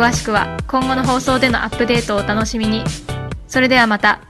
詳しくは今後の放送でのアップデートをお楽しみに。それではまた。